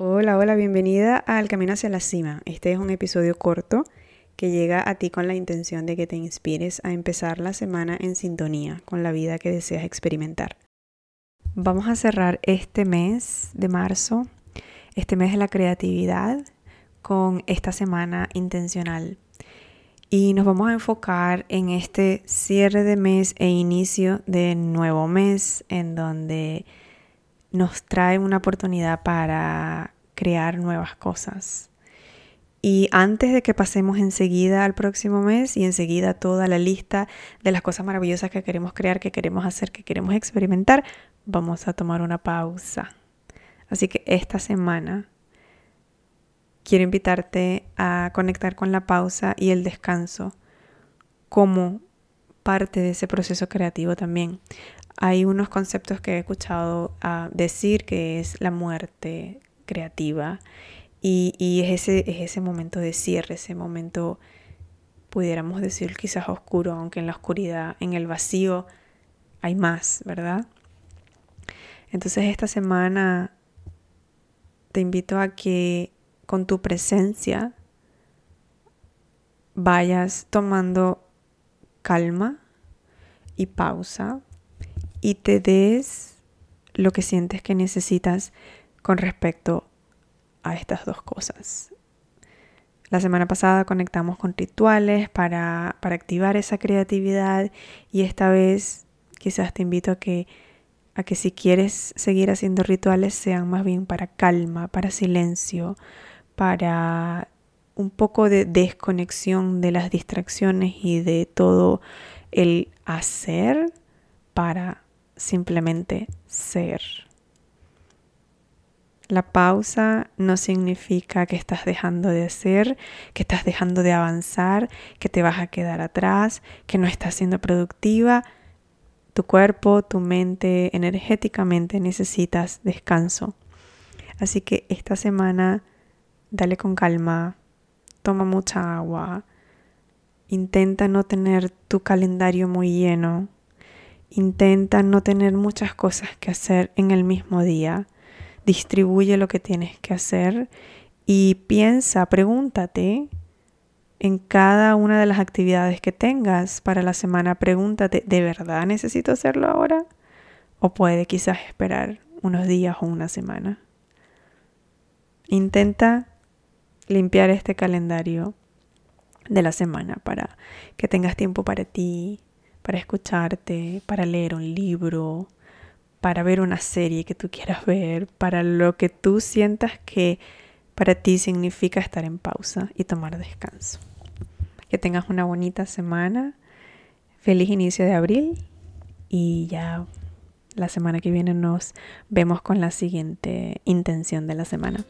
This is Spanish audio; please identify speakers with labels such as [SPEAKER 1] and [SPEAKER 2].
[SPEAKER 1] Hola, hola, bienvenida al Camino hacia la Cima. Este es un episodio corto que llega a ti con la intención de que te inspires a empezar la semana en sintonía con la vida que deseas experimentar. Vamos a cerrar este mes de marzo, este mes de la creatividad, con esta semana intencional. Y nos vamos a enfocar en este cierre de mes e inicio de nuevo mes, en donde nos trae una oportunidad para crear nuevas cosas. Y antes de que pasemos enseguida al próximo mes y enseguida toda la lista de las cosas maravillosas que queremos crear, que queremos hacer, que queremos experimentar, vamos a tomar una pausa. Así que esta semana quiero invitarte a conectar con la pausa y el descanso como parte de ese proceso creativo también hay unos conceptos que he escuchado ah, decir que es la muerte creativa y, es, ese, es ese momento de cierre, ese momento, pudiéramos decir quizás oscuro, aunque en la oscuridad, en el vacío, hay más, ¿verdad? Entonces esta semana te invito a que con tu presencia vayas tomando calma y pausa y te des lo que sientes que necesitas con respecto a estas dos cosas. La semana pasada conectamos con rituales para, para activar esa creatividad y esta vez quizás te invito a que, a que si quieres seguir haciendo rituales sean más bien para calma, para silencio, para un poco de desconexión de las distracciones y de todo el hacer para simplemente ser. La pausa no significa que estás dejando de ser, que estás dejando de avanzar, que te vas a quedar atrás, que no estás siendo productiva. Tu cuerpo, tu mente, energéticamente necesitas descanso. Así que esta semana dale con calma, toma mucha agua, intenta no tener tu calendario muy lleno, Intenta no tener muchas cosas que hacer en el mismo día. Distribuye lo que tienes que hacer y piensa, pregúntate en cada una de las actividades que tengas para la semana, pregúntate, ¿de verdad necesito hacerlo ahora? ¿O puede quizás esperar unos días o una semana? Intenta limpiar este calendario de la semana para que tengas tiempo para ti, para escucharte, para leer un libro, para ver una serie que tú quieras ver, para lo que tú sientas que para ti significa estar en pausa y tomar descanso. Que tengas una bonita semana, feliz inicio de abril y ya la semana que viene nos vemos con la siguiente intención de la semana.